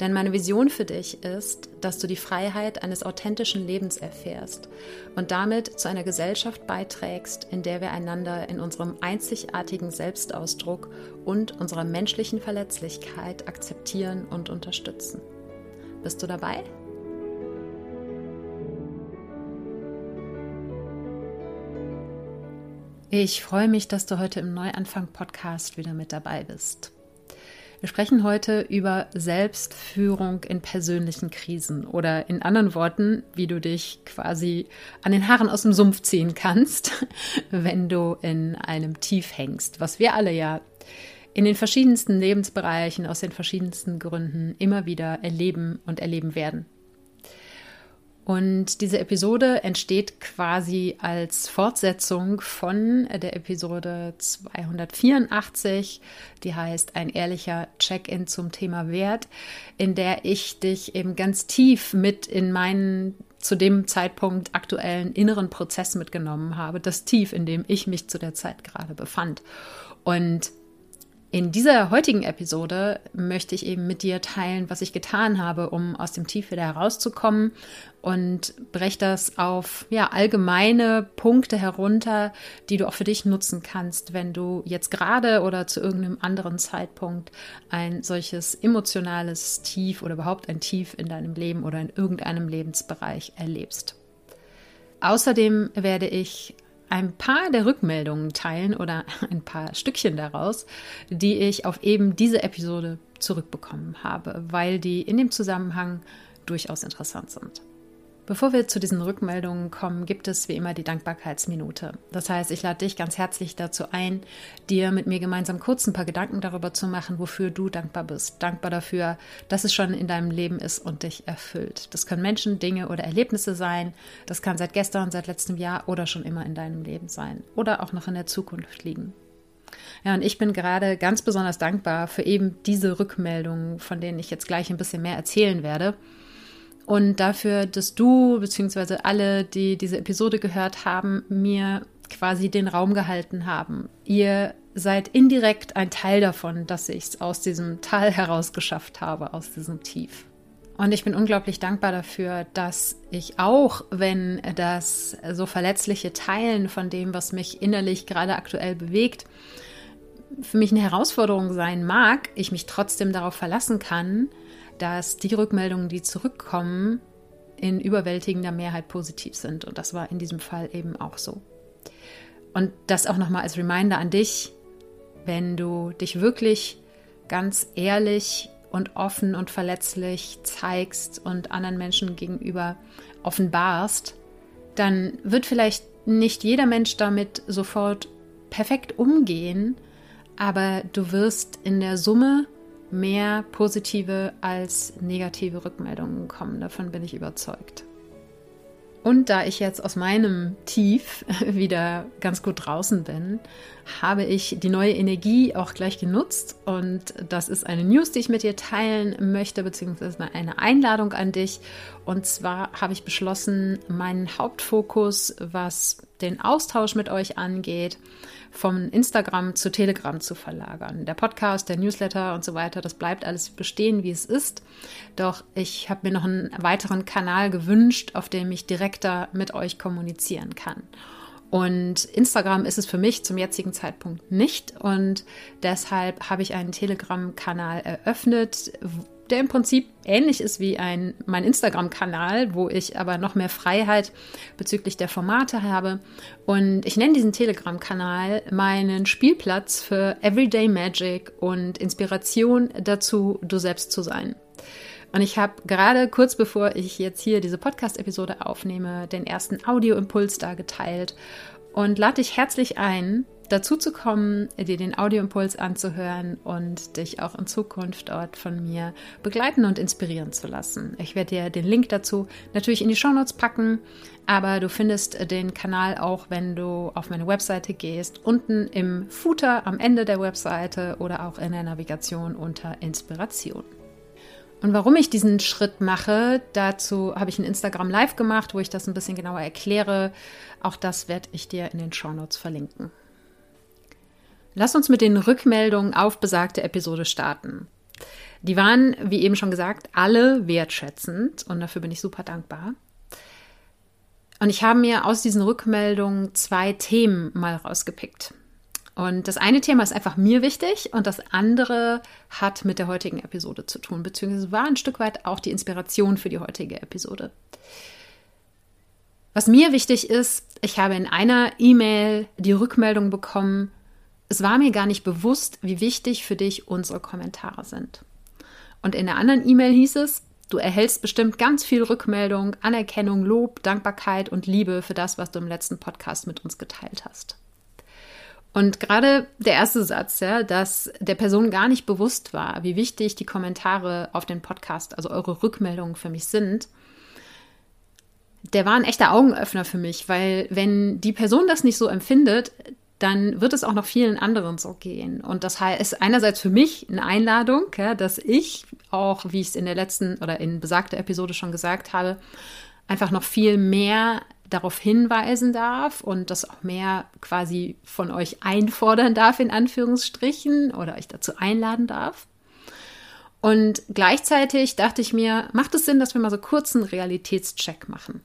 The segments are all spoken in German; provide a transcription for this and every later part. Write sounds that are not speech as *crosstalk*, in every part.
Denn meine Vision für dich ist, dass du die Freiheit eines authentischen Lebens erfährst und damit zu einer Gesellschaft beiträgst, in der wir einander in unserem einzigartigen Selbstausdruck und unserer menschlichen Verletzlichkeit akzeptieren und unterstützen. Bist du dabei? Ich freue mich, dass du heute im Neuanfang-Podcast wieder mit dabei bist. Wir sprechen heute über Selbstführung in persönlichen Krisen oder in anderen Worten, wie du dich quasi an den Haaren aus dem Sumpf ziehen kannst, *laughs* wenn du in einem Tief hängst, was wir alle ja in den verschiedensten Lebensbereichen aus den verschiedensten Gründen immer wieder erleben und erleben werden. Und diese Episode entsteht quasi als Fortsetzung von der Episode 284, die heißt Ein ehrlicher Check-in zum Thema Wert, in der ich dich eben ganz tief mit in meinen zu dem Zeitpunkt aktuellen inneren Prozess mitgenommen habe, das Tief, in dem ich mich zu der Zeit gerade befand. Und in dieser heutigen Episode möchte ich eben mit dir teilen, was ich getan habe, um aus dem Tief wieder herauszukommen und breche das auf ja, allgemeine Punkte herunter, die du auch für dich nutzen kannst, wenn du jetzt gerade oder zu irgendeinem anderen Zeitpunkt ein solches emotionales Tief oder überhaupt ein Tief in deinem Leben oder in irgendeinem Lebensbereich erlebst. Außerdem werde ich ein paar der Rückmeldungen teilen oder *laughs* ein paar Stückchen daraus, die ich auf eben diese Episode zurückbekommen habe, weil die in dem Zusammenhang durchaus interessant sind. Bevor wir zu diesen Rückmeldungen kommen, gibt es wie immer die Dankbarkeitsminute. Das heißt, ich lade dich ganz herzlich dazu ein, dir mit mir gemeinsam kurz ein paar Gedanken darüber zu machen, wofür du dankbar bist. Dankbar dafür, dass es schon in deinem Leben ist und dich erfüllt. Das können Menschen, Dinge oder Erlebnisse sein. Das kann seit gestern, seit letztem Jahr oder schon immer in deinem Leben sein oder auch noch in der Zukunft liegen. Ja, und ich bin gerade ganz besonders dankbar für eben diese Rückmeldungen, von denen ich jetzt gleich ein bisschen mehr erzählen werde und dafür, dass du bzw. alle, die diese Episode gehört haben, mir quasi den Raum gehalten haben. Ihr seid indirekt ein Teil davon, dass ich es aus diesem Tal heraus geschafft habe, aus diesem Tief. Und ich bin unglaublich dankbar dafür, dass ich auch, wenn das so verletzliche Teilen von dem, was mich innerlich gerade aktuell bewegt, für mich eine Herausforderung sein mag, ich mich trotzdem darauf verlassen kann, dass die Rückmeldungen, die zurückkommen, in überwältigender Mehrheit positiv sind. Und das war in diesem Fall eben auch so. Und das auch nochmal als Reminder an dich, wenn du dich wirklich ganz ehrlich und offen und verletzlich zeigst und anderen Menschen gegenüber offenbarst, dann wird vielleicht nicht jeder Mensch damit sofort perfekt umgehen, aber du wirst in der Summe mehr positive als negative Rückmeldungen kommen. Davon bin ich überzeugt. Und da ich jetzt aus meinem Tief *laughs* wieder ganz gut draußen bin, habe ich die neue Energie auch gleich genutzt. Und das ist eine News, die ich mit dir teilen möchte, beziehungsweise eine Einladung an dich. Und zwar habe ich beschlossen, meinen Hauptfokus, was den Austausch mit euch angeht, vom Instagram zu Telegram zu verlagern. Der Podcast, der Newsletter und so weiter, das bleibt alles bestehen, wie es ist. Doch ich habe mir noch einen weiteren Kanal gewünscht, auf dem ich direkter mit euch kommunizieren kann. Und Instagram ist es für mich zum jetzigen Zeitpunkt nicht. Und deshalb habe ich einen Telegram-Kanal eröffnet, der im Prinzip ähnlich ist wie ein, mein Instagram-Kanal, wo ich aber noch mehr Freiheit bezüglich der Formate habe. Und ich nenne diesen Telegram-Kanal meinen Spielplatz für Everyday Magic und Inspiration dazu, du selbst zu sein. Und ich habe gerade kurz bevor ich jetzt hier diese Podcast-Episode aufnehme, den ersten Audioimpuls da geteilt und lade dich herzlich ein, dazu zu kommen, dir den Audioimpuls anzuhören und dich auch in Zukunft dort von mir begleiten und inspirieren zu lassen. Ich werde dir den Link dazu natürlich in die Shownotes packen, aber du findest den Kanal auch, wenn du auf meine Webseite gehst, unten im Footer am Ende der Webseite oder auch in der Navigation unter Inspiration. Und warum ich diesen Schritt mache, dazu habe ich ein Instagram Live gemacht, wo ich das ein bisschen genauer erkläre. Auch das werde ich dir in den Shownotes verlinken. Lass uns mit den Rückmeldungen auf besagte Episode starten. Die waren, wie eben schon gesagt, alle wertschätzend und dafür bin ich super dankbar. Und ich habe mir aus diesen Rückmeldungen zwei Themen mal rausgepickt. Und das eine Thema ist einfach mir wichtig und das andere hat mit der heutigen Episode zu tun, beziehungsweise war ein Stück weit auch die Inspiration für die heutige Episode. Was mir wichtig ist, ich habe in einer E-Mail die Rückmeldung bekommen, es war mir gar nicht bewusst, wie wichtig für dich unsere Kommentare sind. Und in der anderen E-Mail hieß es, du erhältst bestimmt ganz viel Rückmeldung, Anerkennung, Lob, Dankbarkeit und Liebe für das, was du im letzten Podcast mit uns geteilt hast. Und gerade der erste Satz, ja, dass der Person gar nicht bewusst war, wie wichtig die Kommentare auf den Podcast, also eure Rückmeldungen für mich sind, der war ein echter Augenöffner für mich, weil wenn die Person das nicht so empfindet, dann wird es auch noch vielen anderen so gehen. Und das ist einerseits für mich eine Einladung, ja, dass ich auch, wie ich es in der letzten oder in besagter Episode schon gesagt habe, einfach noch viel mehr darauf hinweisen darf und das auch mehr quasi von euch einfordern darf, in Anführungsstrichen, oder euch dazu einladen darf. Und gleichzeitig dachte ich mir, macht es Sinn, dass wir mal so kurz einen Realitätscheck machen?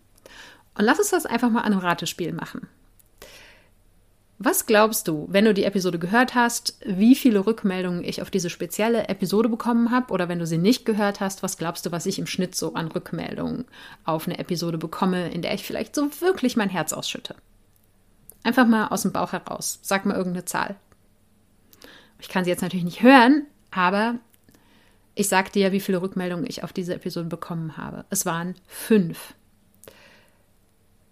Und lass uns das einfach mal an einem Ratespiel machen. Was glaubst du, wenn du die Episode gehört hast, wie viele Rückmeldungen ich auf diese spezielle Episode bekommen habe? Oder wenn du sie nicht gehört hast, was glaubst du, was ich im Schnitt so an Rückmeldungen auf eine Episode bekomme, in der ich vielleicht so wirklich mein Herz ausschütte? Einfach mal aus dem Bauch heraus. Sag mal irgendeine Zahl. Ich kann sie jetzt natürlich nicht hören, aber ich sag dir, wie viele Rückmeldungen ich auf diese Episode bekommen habe. Es waren fünf.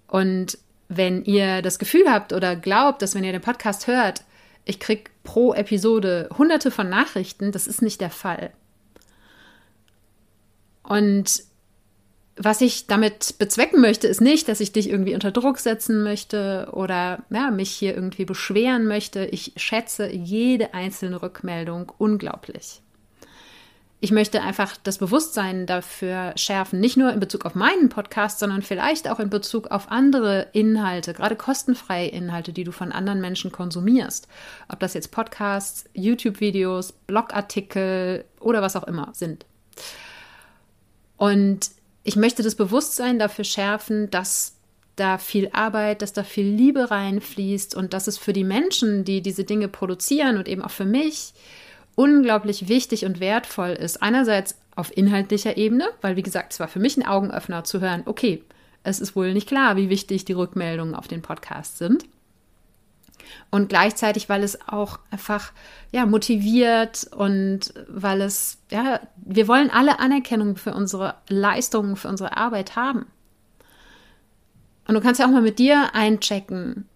Und wenn ihr das Gefühl habt oder glaubt, dass wenn ihr den Podcast hört, ich kriege pro Episode hunderte von Nachrichten, das ist nicht der Fall. Und was ich damit bezwecken möchte, ist nicht, dass ich dich irgendwie unter Druck setzen möchte oder ja, mich hier irgendwie beschweren möchte. Ich schätze jede einzelne Rückmeldung unglaublich ich möchte einfach das Bewusstsein dafür schärfen, nicht nur in Bezug auf meinen Podcast, sondern vielleicht auch in Bezug auf andere Inhalte, gerade kostenfreie Inhalte, die du von anderen Menschen konsumierst. Ob das jetzt Podcasts, YouTube-Videos, Blogartikel oder was auch immer sind. Und ich möchte das Bewusstsein dafür schärfen, dass da viel Arbeit, dass da viel Liebe reinfließt und dass es für die Menschen, die diese Dinge produzieren und eben auch für mich, unglaublich wichtig und wertvoll ist. Einerseits auf inhaltlicher Ebene, weil wie gesagt, es war für mich ein Augenöffner zu hören, okay, es ist wohl nicht klar, wie wichtig die Rückmeldungen auf den Podcast sind. Und gleichzeitig, weil es auch einfach ja, motiviert und weil es, ja, wir wollen alle Anerkennung für unsere Leistungen, für unsere Arbeit haben. Und du kannst ja auch mal mit dir einchecken,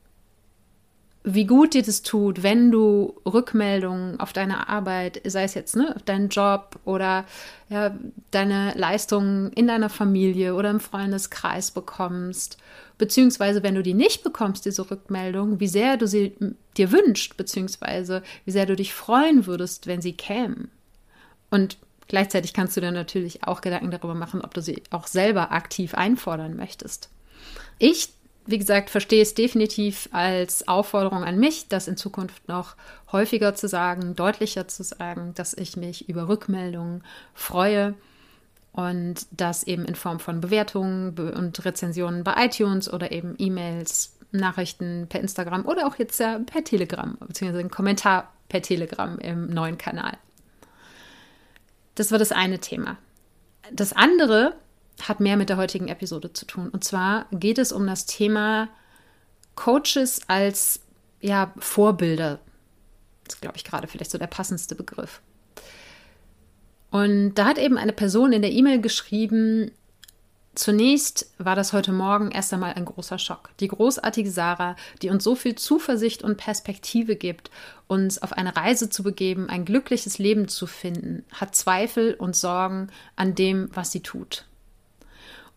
wie gut dir das tut, wenn du Rückmeldungen auf deine Arbeit, sei es jetzt ne, auf deinen Job oder ja, deine Leistungen in deiner Familie oder im Freundeskreis bekommst, beziehungsweise wenn du die nicht bekommst, diese Rückmeldung, wie sehr du sie dir wünscht, beziehungsweise wie sehr du dich freuen würdest, wenn sie kämen. Und gleichzeitig kannst du dir natürlich auch Gedanken darüber machen, ob du sie auch selber aktiv einfordern möchtest. Ich wie gesagt, verstehe es definitiv als Aufforderung an mich, das in Zukunft noch häufiger zu sagen, deutlicher zu sagen, dass ich mich über Rückmeldungen freue und das eben in Form von Bewertungen und Rezensionen bei iTunes oder eben E-Mails, Nachrichten per Instagram oder auch jetzt ja per Telegram, beziehungsweise ein Kommentar per Telegram im neuen Kanal. Das war das eine Thema. Das andere hat mehr mit der heutigen Episode zu tun. Und zwar geht es um das Thema Coaches als ja, Vorbilder. Das ist, glaube ich, gerade vielleicht so der passendste Begriff. Und da hat eben eine Person in der E-Mail geschrieben, Zunächst war das heute Morgen erst einmal ein großer Schock. Die großartige Sarah, die uns so viel Zuversicht und Perspektive gibt, uns auf eine Reise zu begeben, ein glückliches Leben zu finden, hat Zweifel und Sorgen an dem, was sie tut.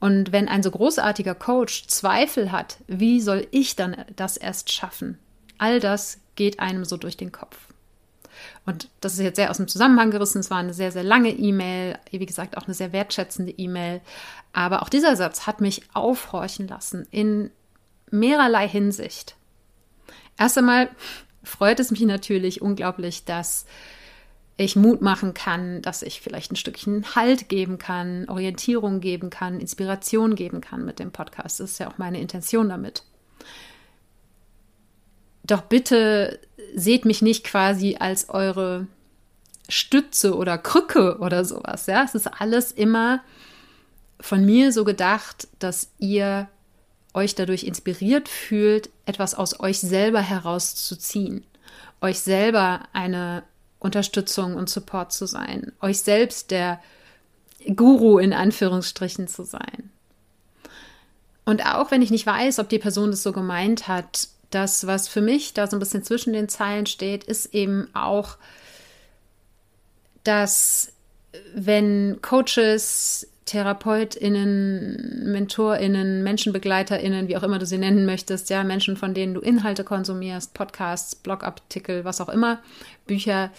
Und wenn ein so großartiger Coach Zweifel hat, wie soll ich dann das erst schaffen? All das geht einem so durch den Kopf. Und das ist jetzt sehr aus dem Zusammenhang gerissen. Es war eine sehr, sehr lange E-Mail, wie gesagt, auch eine sehr wertschätzende E-Mail. Aber auch dieser Satz hat mich aufhorchen lassen in mehrerlei Hinsicht. Erst einmal freut es mich natürlich unglaublich, dass ich Mut machen kann, dass ich vielleicht ein Stückchen Halt geben kann, Orientierung geben kann, Inspiration geben kann mit dem Podcast. Das ist ja auch meine Intention damit. Doch bitte seht mich nicht quasi als eure Stütze oder Krücke oder sowas. Ja, es ist alles immer von mir so gedacht, dass ihr euch dadurch inspiriert fühlt, etwas aus euch selber herauszuziehen, euch selber eine Unterstützung und Support zu sein, euch selbst der Guru in Anführungsstrichen zu sein. Und auch wenn ich nicht weiß, ob die Person das so gemeint hat, das, was für mich da so ein bisschen zwischen den Zeilen steht, ist eben auch, dass wenn Coaches, TherapeutInnen, MentorInnen, MenschenbegleiterInnen, wie auch immer du sie nennen möchtest, ja, Menschen, von denen du Inhalte konsumierst, Podcasts, Blogartikel, was auch immer, Bücher,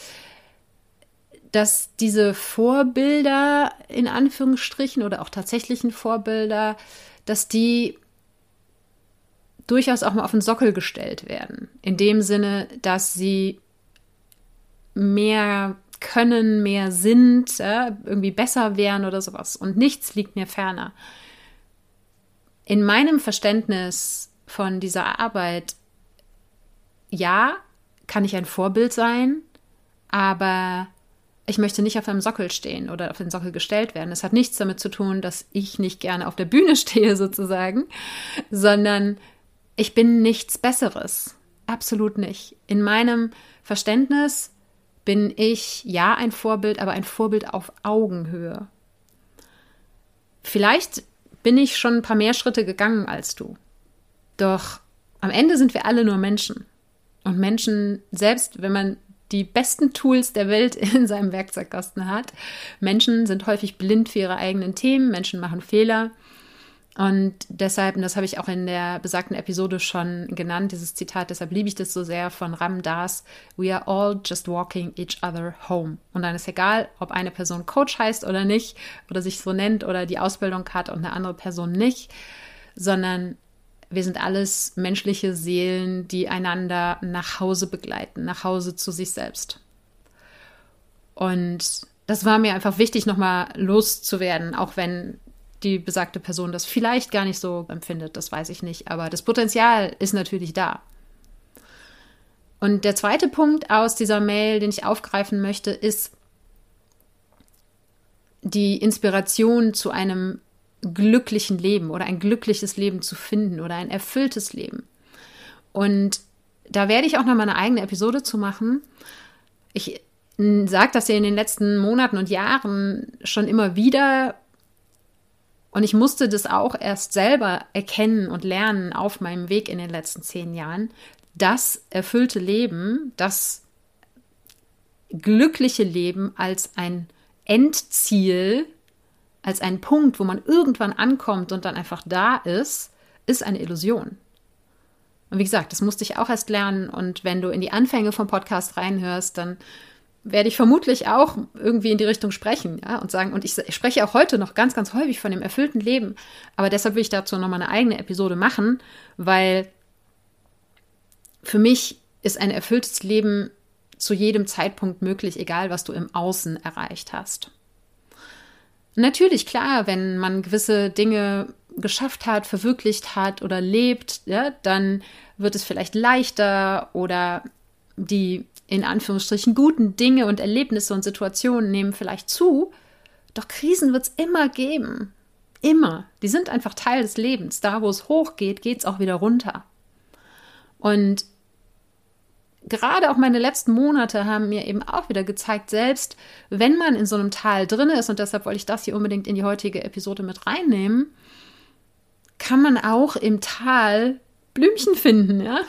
dass diese Vorbilder in Anführungsstrichen oder auch tatsächlichen Vorbilder, dass die durchaus auch mal auf den Sockel gestellt werden. In dem Sinne, dass sie mehr können, mehr sind, ja, irgendwie besser wären oder sowas. Und nichts liegt mir ferner. In meinem Verständnis von dieser Arbeit, ja, kann ich ein Vorbild sein, aber ich möchte nicht auf einem Sockel stehen oder auf den Sockel gestellt werden. Es hat nichts damit zu tun, dass ich nicht gerne auf der Bühne *laughs* stehe, sozusagen, sondern ich bin nichts Besseres. Absolut nicht. In meinem Verständnis bin ich ja ein Vorbild, aber ein Vorbild auf Augenhöhe. Vielleicht bin ich schon ein paar mehr Schritte gegangen als du. Doch am Ende sind wir alle nur Menschen. Und Menschen, selbst wenn man die besten Tools der Welt *laughs* in seinem Werkzeugkasten hat, Menschen sind häufig blind für ihre eigenen Themen, Menschen machen Fehler und deshalb, und das habe ich auch in der besagten Episode schon genannt, dieses Zitat, deshalb liebe ich das so sehr von Ram Das, We are all just walking each other home. Und dann ist egal, ob eine Person Coach heißt oder nicht, oder sich so nennt oder die Ausbildung hat und eine andere Person nicht, sondern wir sind alles menschliche Seelen, die einander nach Hause begleiten, nach Hause zu sich selbst. Und das war mir einfach wichtig, nochmal loszuwerden, auch wenn die besagte Person das vielleicht gar nicht so empfindet, das weiß ich nicht, aber das Potenzial ist natürlich da. Und der zweite Punkt aus dieser Mail, den ich aufgreifen möchte, ist die Inspiration zu einem glücklichen Leben oder ein glückliches Leben zu finden oder ein erfülltes Leben. Und da werde ich auch noch mal eine eigene Episode zu machen. Ich sage das ja in den letzten Monaten und Jahren schon immer wieder, und ich musste das auch erst selber erkennen und lernen auf meinem Weg in den letzten zehn Jahren. Das erfüllte Leben, das glückliche Leben als ein Endziel, als ein Punkt, wo man irgendwann ankommt und dann einfach da ist, ist eine Illusion. Und wie gesagt, das musste ich auch erst lernen. Und wenn du in die Anfänge vom Podcast reinhörst, dann werde ich vermutlich auch irgendwie in die Richtung sprechen, ja, und sagen, und ich, spreche auch heute noch ganz, ganz häufig von dem erfüllten Leben, aber deshalb will ich dazu nochmal eine eigene Episode machen, weil für mich ist ein erfülltes Leben zu jedem Zeitpunkt möglich, egal was du im Außen erreicht hast. Natürlich, klar, wenn man gewisse Dinge geschafft hat, verwirklicht hat oder lebt, ja, dann wird es vielleicht leichter oder die in Anführungsstrichen guten Dinge und Erlebnisse und Situationen nehmen vielleicht zu, doch Krisen wird es immer geben. Immer. Die sind einfach Teil des Lebens. Da, wo es hochgeht, geht es auch wieder runter. Und gerade auch meine letzten Monate haben mir eben auch wieder gezeigt, selbst wenn man in so einem Tal drin ist, und deshalb wollte ich das hier unbedingt in die heutige Episode mit reinnehmen, kann man auch im Tal Blümchen finden, ja?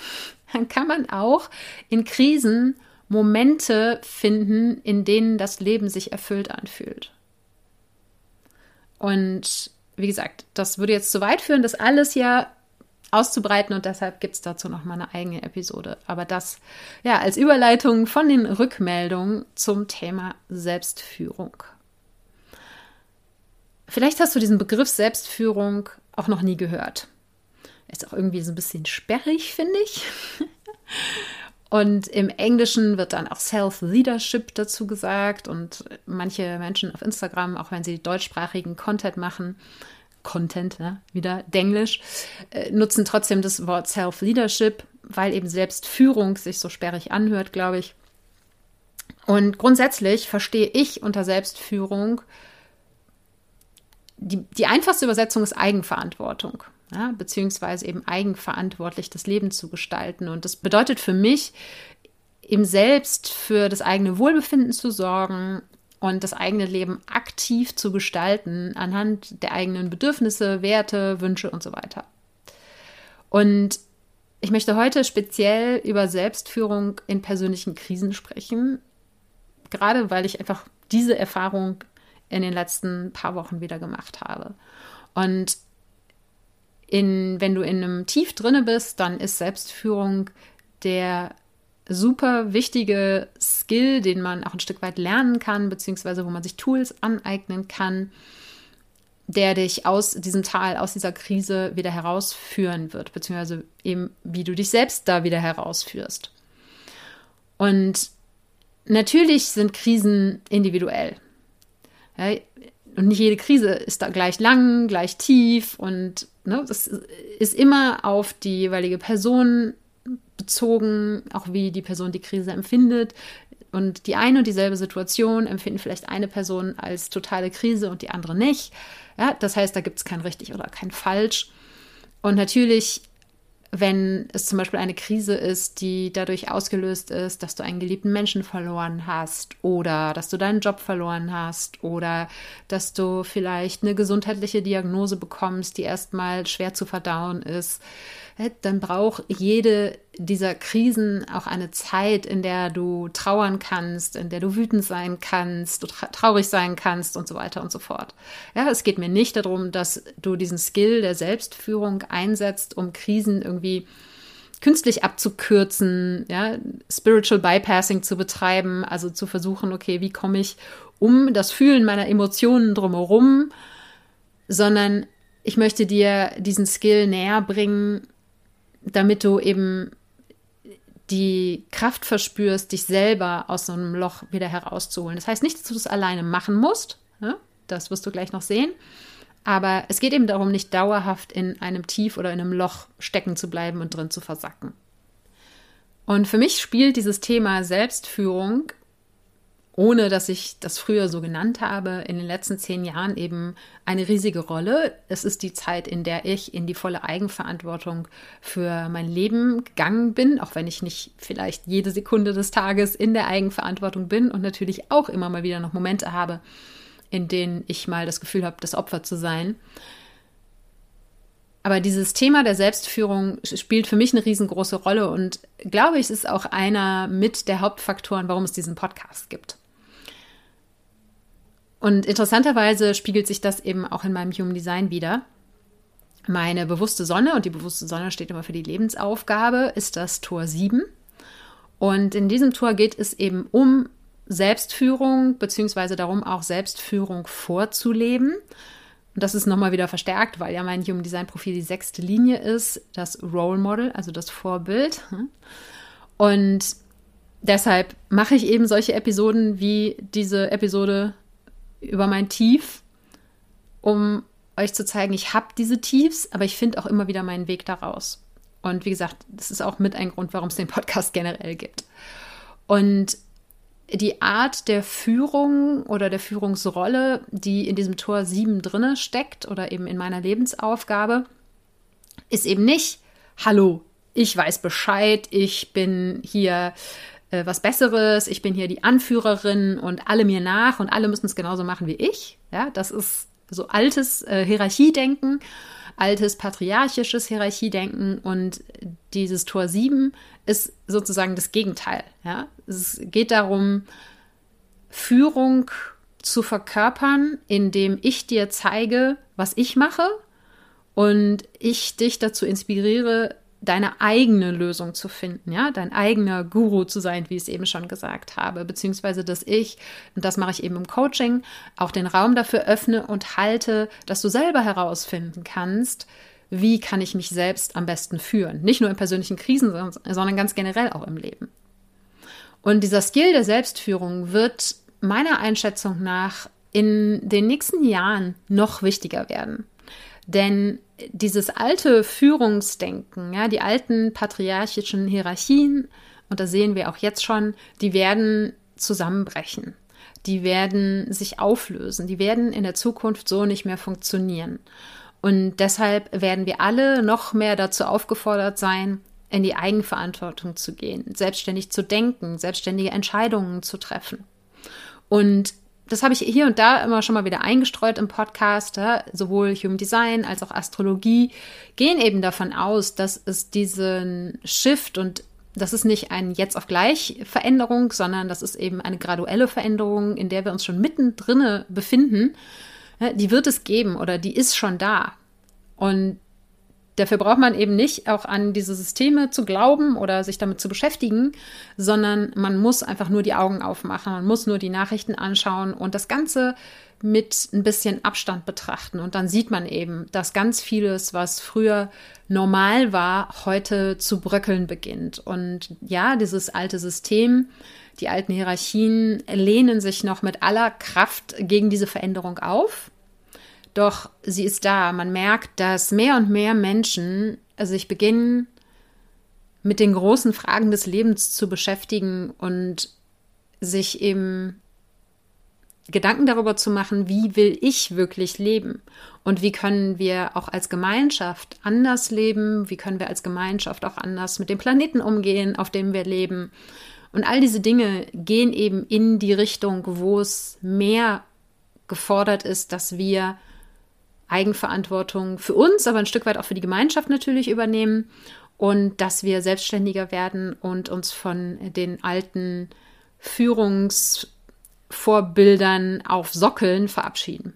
Dann kann man auch in Krisen Momente finden, in denen das Leben sich erfüllt anfühlt. Und wie gesagt, das würde jetzt zu weit führen, das alles ja auszubreiten und deshalb gibt es dazu noch mal eine eigene Episode. Aber das ja als Überleitung von den Rückmeldungen zum Thema Selbstführung. Vielleicht hast du diesen Begriff Selbstführung auch noch nie gehört. Ist auch irgendwie so ein bisschen sperrig, finde ich. *laughs* Und im Englischen wird dann auch Self-Leadership dazu gesagt. Und manche Menschen auf Instagram, auch wenn sie deutschsprachigen Content machen, Content, ne? wieder Denglisch, äh, nutzen trotzdem das Wort Self-Leadership, weil eben Selbstführung sich so sperrig anhört, glaube ich. Und grundsätzlich verstehe ich unter Selbstführung, die, die einfachste Übersetzung ist Eigenverantwortung ja, beziehungsweise eben eigenverantwortlich das Leben zu gestalten. Und das bedeutet für mich, eben selbst für das eigene Wohlbefinden zu sorgen und das eigene Leben aktiv zu gestalten anhand der eigenen Bedürfnisse, Werte, Wünsche und so weiter. Und ich möchte heute speziell über Selbstführung in persönlichen Krisen sprechen, gerade weil ich einfach diese Erfahrung in den letzten paar Wochen wieder gemacht habe. Und in, wenn du in einem Tief drinne bist, dann ist Selbstführung der super wichtige Skill, den man auch ein Stück weit lernen kann, beziehungsweise wo man sich Tools aneignen kann, der dich aus diesem Tal, aus dieser Krise wieder herausführen wird, beziehungsweise eben, wie du dich selbst da wieder herausführst. Und natürlich sind Krisen individuell. Ja, und nicht jede Krise ist da gleich lang, gleich tief und ne, das ist immer auf die jeweilige Person bezogen, auch wie die Person die Krise empfindet. Und die eine und dieselbe Situation empfinden vielleicht eine Person als totale Krise und die andere nicht. Ja, das heißt, da gibt es kein richtig oder kein falsch. Und natürlich wenn es zum Beispiel eine Krise ist, die dadurch ausgelöst ist, dass du einen geliebten Menschen verloren hast oder dass du deinen Job verloren hast oder dass du vielleicht eine gesundheitliche Diagnose bekommst, die erstmal schwer zu verdauen ist, dann braucht jede dieser Krisen auch eine Zeit, in der du trauern kannst, in der du wütend sein kannst, du traurig sein kannst und so weiter und so fort. Ja, es geht mir nicht darum, dass du diesen Skill der Selbstführung einsetzt, um Krisen irgendwie künstlich abzukürzen, ja, Spiritual Bypassing zu betreiben, also zu versuchen, okay, wie komme ich um das Fühlen meiner Emotionen drumherum, sondern ich möchte dir diesen Skill näher bringen, damit du eben die Kraft verspürst, dich selber aus so einem Loch wieder herauszuholen. Das heißt nicht, dass du das alleine machen musst. Ne? Das wirst du gleich noch sehen. Aber es geht eben darum, nicht dauerhaft in einem Tief oder in einem Loch stecken zu bleiben und drin zu versacken. Und für mich spielt dieses Thema Selbstführung ohne dass ich das früher so genannt habe, in den letzten zehn Jahren eben eine riesige Rolle. Es ist die Zeit, in der ich in die volle Eigenverantwortung für mein Leben gegangen bin, auch wenn ich nicht vielleicht jede Sekunde des Tages in der Eigenverantwortung bin und natürlich auch immer mal wieder noch Momente habe, in denen ich mal das Gefühl habe, das Opfer zu sein. Aber dieses Thema der Selbstführung spielt für mich eine riesengroße Rolle und glaube ich, ist auch einer mit der Hauptfaktoren, warum es diesen Podcast gibt. Und interessanterweise spiegelt sich das eben auch in meinem Human Design wieder. Meine bewusste Sonne, und die bewusste Sonne steht immer für die Lebensaufgabe, ist das Tor 7. Und in diesem Tor geht es eben um Selbstführung, beziehungsweise darum, auch Selbstführung vorzuleben. Und das ist nochmal wieder verstärkt, weil ja mein Human Design Profil die sechste Linie ist, das Role Model, also das Vorbild. Und deshalb mache ich eben solche Episoden wie diese Episode über mein Tief, um euch zu zeigen, ich habe diese Tiefs, aber ich finde auch immer wieder meinen Weg daraus. Und wie gesagt, das ist auch mit ein Grund, warum es den Podcast generell gibt. Und die Art der Führung oder der Führungsrolle, die in diesem Tor 7 drinne steckt oder eben in meiner Lebensaufgabe, ist eben nicht, hallo, ich weiß Bescheid, ich bin hier äh, was Besseres, ich bin hier die Anführerin und alle mir nach und alle müssen es genauso machen wie ich. Ja, das ist so altes äh, Hierarchiedenken, altes patriarchisches Hierarchiedenken und dieses Tor 7 ist sozusagen das Gegenteil. Ja? Es geht darum, Führung zu verkörpern, indem ich dir zeige, was ich mache und ich dich dazu inspiriere, deine eigene Lösung zu finden, ja, dein eigener Guru zu sein, wie ich es eben schon gesagt habe, beziehungsweise dass ich, und das mache ich eben im Coaching, auch den Raum dafür öffne und halte, dass du selber herausfinden kannst, wie kann ich mich selbst am besten führen. Nicht nur in persönlichen Krisen, sondern ganz generell auch im Leben. Und dieser Skill der Selbstführung wird meiner Einschätzung nach in den nächsten Jahren noch wichtiger werden. Denn dieses alte Führungsdenken, ja, die alten patriarchischen Hierarchien, und da sehen wir auch jetzt schon, die werden zusammenbrechen. Die werden sich auflösen. Die werden in der Zukunft so nicht mehr funktionieren. Und deshalb werden wir alle noch mehr dazu aufgefordert sein, in die Eigenverantwortung zu gehen, selbstständig zu denken, selbstständige Entscheidungen zu treffen. Und das habe ich hier und da immer schon mal wieder eingestreut im Podcast. Ja? Sowohl Human Design als auch Astrologie gehen eben davon aus, dass es diesen Shift und das ist nicht ein jetzt auf gleich Veränderung, sondern das ist eben eine graduelle Veränderung, in der wir uns schon mittendrin befinden. Die wird es geben oder die ist schon da. Und Dafür braucht man eben nicht auch an diese Systeme zu glauben oder sich damit zu beschäftigen, sondern man muss einfach nur die Augen aufmachen, man muss nur die Nachrichten anschauen und das Ganze mit ein bisschen Abstand betrachten. Und dann sieht man eben, dass ganz vieles, was früher normal war, heute zu bröckeln beginnt. Und ja, dieses alte System, die alten Hierarchien lehnen sich noch mit aller Kraft gegen diese Veränderung auf. Doch sie ist da. Man merkt, dass mehr und mehr Menschen sich beginnen, mit den großen Fragen des Lebens zu beschäftigen und sich eben Gedanken darüber zu machen, wie will ich wirklich leben und wie können wir auch als Gemeinschaft anders leben, wie können wir als Gemeinschaft auch anders mit dem Planeten umgehen, auf dem wir leben. Und all diese Dinge gehen eben in die Richtung, wo es mehr gefordert ist, dass wir Eigenverantwortung für uns, aber ein Stück weit auch für die Gemeinschaft natürlich übernehmen und dass wir selbstständiger werden und uns von den alten Führungsvorbildern auf Sockeln verabschieden.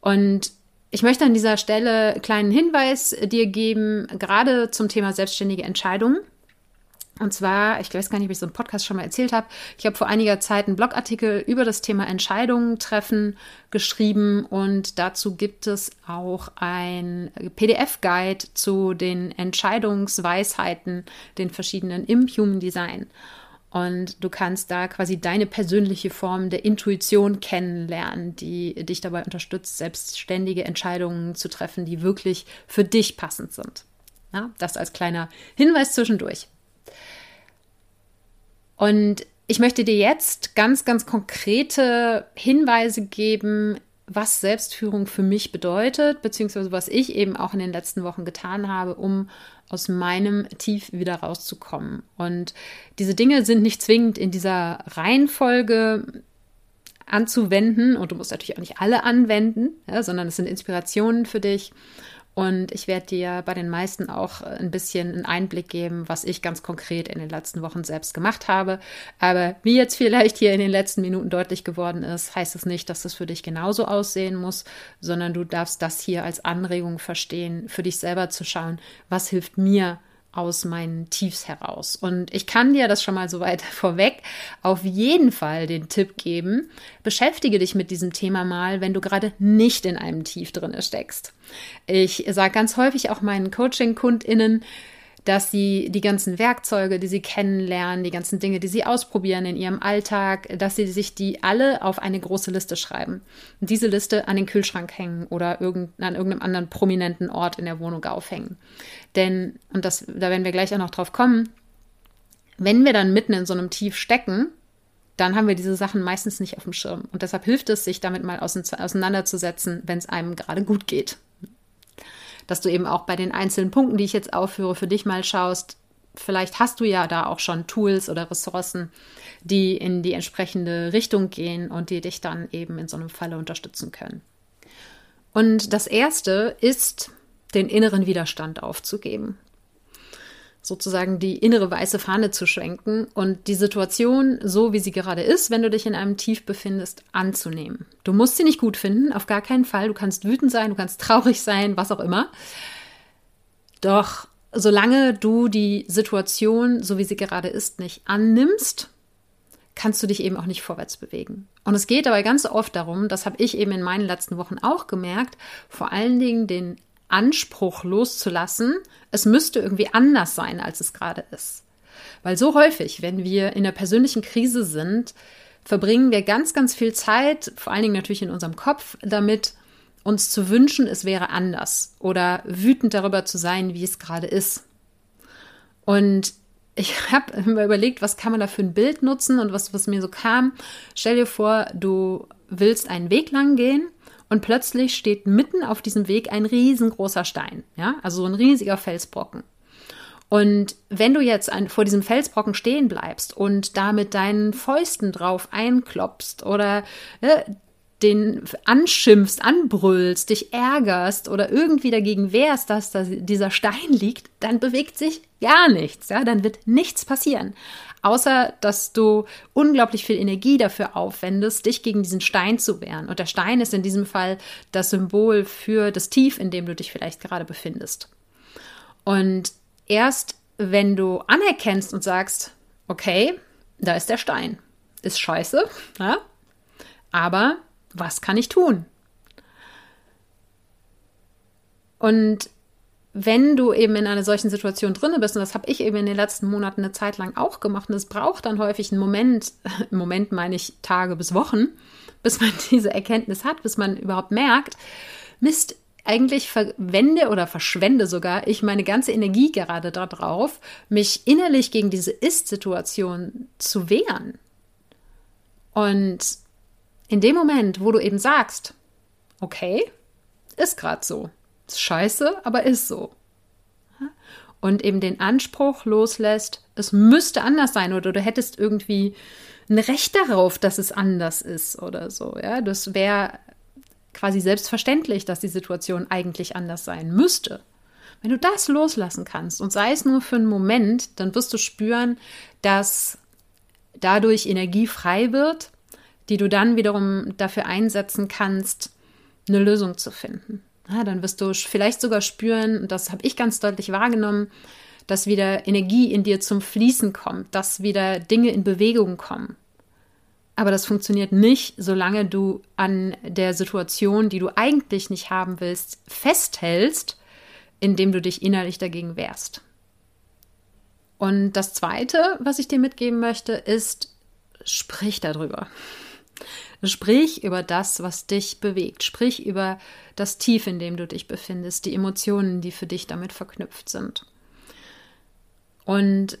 Und ich möchte an dieser Stelle einen kleinen Hinweis dir geben, gerade zum Thema selbstständige Entscheidungen. Und zwar, ich weiß gar nicht, ob ich so einen Podcast schon mal erzählt habe. Ich habe vor einiger Zeit einen Blogartikel über das Thema Entscheidungen treffen geschrieben und dazu gibt es auch ein PDF-Guide zu den Entscheidungsweisheiten, den verschiedenen im Human Design. Und du kannst da quasi deine persönliche Form der Intuition kennenlernen, die dich dabei unterstützt, selbstständige Entscheidungen zu treffen, die wirklich für dich passend sind. Ja, das als kleiner Hinweis zwischendurch. Und ich möchte dir jetzt ganz, ganz konkrete Hinweise geben, was Selbstführung für mich bedeutet, beziehungsweise was ich eben auch in den letzten Wochen getan habe, um aus meinem Tief wieder rauszukommen. Und diese Dinge sind nicht zwingend in dieser Reihenfolge anzuwenden und du musst natürlich auch nicht alle anwenden, ja, sondern es sind Inspirationen für dich. Und ich werde dir bei den meisten auch ein bisschen einen Einblick geben, was ich ganz konkret in den letzten Wochen selbst gemacht habe. Aber wie jetzt vielleicht hier in den letzten Minuten deutlich geworden ist, heißt es nicht, dass es für dich genauso aussehen muss, sondern du darfst das hier als Anregung verstehen, für dich selber zu schauen, was hilft mir aus meinen Tiefs heraus. Und ich kann dir das schon mal so weit *laughs* vorweg auf jeden Fall den Tipp geben. Beschäftige dich mit diesem Thema mal, wenn du gerade nicht in einem Tief drin steckst. Ich sage ganz häufig auch meinen Coaching-KundInnen, dass sie die ganzen Werkzeuge, die sie kennenlernen, die ganzen Dinge, die sie ausprobieren in ihrem Alltag, dass sie sich die alle auf eine große Liste schreiben. Und diese Liste an den Kühlschrank hängen oder irgend, an irgendeinem anderen prominenten Ort in der Wohnung aufhängen. Denn, und das, da werden wir gleich auch noch drauf kommen, wenn wir dann mitten in so einem Tief stecken, dann haben wir diese Sachen meistens nicht auf dem Schirm. Und deshalb hilft es, sich damit mal auseinanderzusetzen, wenn es einem gerade gut geht. Dass du eben auch bei den einzelnen Punkten, die ich jetzt aufführe, für dich mal schaust, vielleicht hast du ja da auch schon Tools oder Ressourcen, die in die entsprechende Richtung gehen und die dich dann eben in so einem Falle unterstützen können. Und das erste ist, den inneren Widerstand aufzugeben sozusagen die innere weiße Fahne zu schwenken und die Situation, so wie sie gerade ist, wenn du dich in einem Tief befindest, anzunehmen. Du musst sie nicht gut finden, auf gar keinen Fall. Du kannst wütend sein, du kannst traurig sein, was auch immer. Doch solange du die Situation, so wie sie gerade ist, nicht annimmst, kannst du dich eben auch nicht vorwärts bewegen. Und es geht aber ganz oft darum, das habe ich eben in meinen letzten Wochen auch gemerkt, vor allen Dingen den Anspruch loszulassen, es müsste irgendwie anders sein, als es gerade ist. Weil so häufig, wenn wir in der persönlichen Krise sind, verbringen wir ganz, ganz viel Zeit, vor allen Dingen natürlich in unserem Kopf, damit uns zu wünschen, es wäre anders oder wütend darüber zu sein, wie es gerade ist. Und ich *laughs* habe mir überlegt, was kann man da für ein Bild nutzen und was, was mir so kam. Stell dir vor, du willst einen Weg lang gehen und plötzlich steht mitten auf diesem Weg ein riesengroßer Stein, ja, also so ein riesiger Felsbrocken. Und wenn du jetzt an, vor diesem Felsbrocken stehen bleibst und da mit deinen Fäusten drauf einklopfst oder äh, den anschimpfst, anbrüllst, dich ärgerst oder irgendwie dagegen wehrst, dass da dieser Stein liegt, dann bewegt sich gar nichts. Ja? Dann wird nichts passieren. Außer, dass du unglaublich viel Energie dafür aufwendest, dich gegen diesen Stein zu wehren. Und der Stein ist in diesem Fall das Symbol für das Tief, in dem du dich vielleicht gerade befindest. Und erst wenn du anerkennst und sagst, okay, da ist der Stein, ist scheiße, ja? aber was kann ich tun? Und wenn du eben in einer solchen Situation drin bist, und das habe ich eben in den letzten Monaten eine Zeit lang auch gemacht, und es braucht dann häufig einen Moment, *laughs* im Moment meine ich Tage bis Wochen, *laughs* bis man diese Erkenntnis hat, bis man überhaupt merkt, Mist, eigentlich verwende oder verschwende sogar ich meine ganze Energie gerade darauf, mich innerlich gegen diese Ist-Situation zu wehren. Und in dem Moment, wo du eben sagst, okay, ist gerade so, ist scheiße, aber ist so. Und eben den Anspruch loslässt, es müsste anders sein oder du hättest irgendwie ein Recht darauf, dass es anders ist oder so. Ja, das wäre quasi selbstverständlich, dass die Situation eigentlich anders sein müsste. Wenn du das loslassen kannst und sei es nur für einen Moment, dann wirst du spüren, dass dadurch Energie frei wird, die du dann wiederum dafür einsetzen kannst, eine Lösung zu finden. Ja, dann wirst du vielleicht sogar spüren, und das habe ich ganz deutlich wahrgenommen, dass wieder Energie in dir zum Fließen kommt, dass wieder Dinge in Bewegung kommen. Aber das funktioniert nicht, solange du an der Situation, die du eigentlich nicht haben willst, festhältst, indem du dich innerlich dagegen wehrst. Und das Zweite, was ich dir mitgeben möchte, ist, sprich darüber. Sprich über das, was dich bewegt. Sprich über das Tief, in dem du dich befindest, die Emotionen, die für dich damit verknüpft sind. Und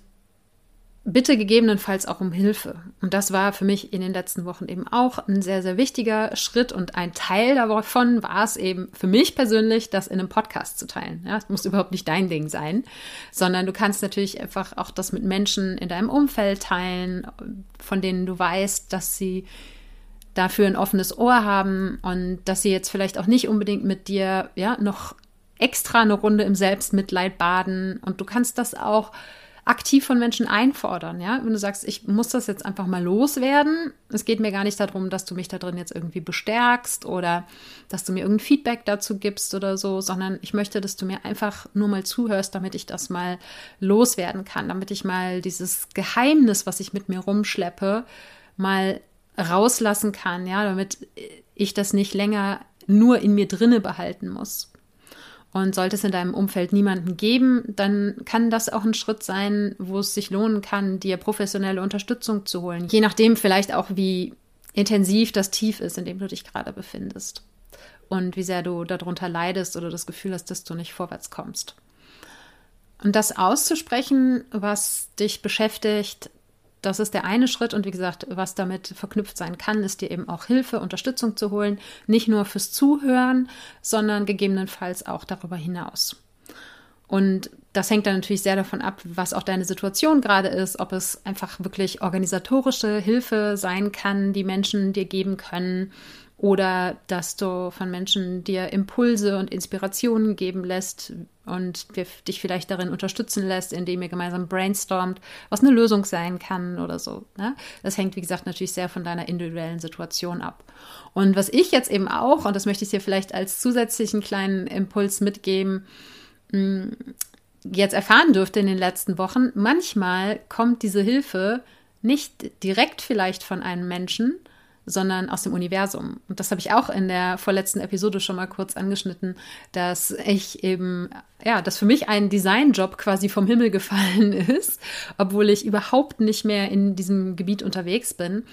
bitte gegebenenfalls auch um Hilfe. Und das war für mich in den letzten Wochen eben auch ein sehr, sehr wichtiger Schritt und ein Teil davon war es eben für mich persönlich, das in einem Podcast zu teilen. Ja, es muss überhaupt nicht dein Ding sein, sondern du kannst natürlich einfach auch das mit Menschen in deinem Umfeld teilen, von denen du weißt, dass sie dafür ein offenes Ohr haben und dass sie jetzt vielleicht auch nicht unbedingt mit dir ja noch extra eine Runde im Selbstmitleid baden und du kannst das auch aktiv von Menschen einfordern, ja, wenn du sagst, ich muss das jetzt einfach mal loswerden. Es geht mir gar nicht darum, dass du mich da drin jetzt irgendwie bestärkst oder dass du mir irgendein Feedback dazu gibst oder so, sondern ich möchte, dass du mir einfach nur mal zuhörst, damit ich das mal loswerden kann, damit ich mal dieses Geheimnis, was ich mit mir rumschleppe, mal rauslassen kann, ja, damit ich das nicht länger nur in mir drinne behalten muss. Und sollte es in deinem Umfeld niemanden geben, dann kann das auch ein Schritt sein, wo es sich lohnen kann, dir professionelle Unterstützung zu holen. Je nachdem vielleicht auch, wie intensiv das Tief ist, in dem du dich gerade befindest. Und wie sehr du darunter leidest oder das Gefühl hast, dass du nicht vorwärts kommst. Und das auszusprechen, was dich beschäftigt, das ist der eine Schritt. Und wie gesagt, was damit verknüpft sein kann, ist dir eben auch Hilfe, Unterstützung zu holen. Nicht nur fürs Zuhören, sondern gegebenenfalls auch darüber hinaus. Und das hängt dann natürlich sehr davon ab, was auch deine Situation gerade ist, ob es einfach wirklich organisatorische Hilfe sein kann, die Menschen dir geben können, oder dass du von Menschen dir Impulse und Inspirationen geben lässt und dich vielleicht darin unterstützen lässt, indem ihr gemeinsam brainstormt, was eine Lösung sein kann oder so. Ne? Das hängt, wie gesagt, natürlich sehr von deiner individuellen Situation ab. Und was ich jetzt eben auch, und das möchte ich dir vielleicht als zusätzlichen kleinen Impuls mitgeben, mm, jetzt erfahren dürfte in den letzten Wochen, manchmal kommt diese Hilfe nicht direkt vielleicht von einem Menschen, sondern aus dem Universum. Und das habe ich auch in der vorletzten Episode schon mal kurz angeschnitten, dass ich eben, ja, dass für mich ein Designjob quasi vom Himmel gefallen *laughs* ist, obwohl ich überhaupt nicht mehr in diesem Gebiet unterwegs bin.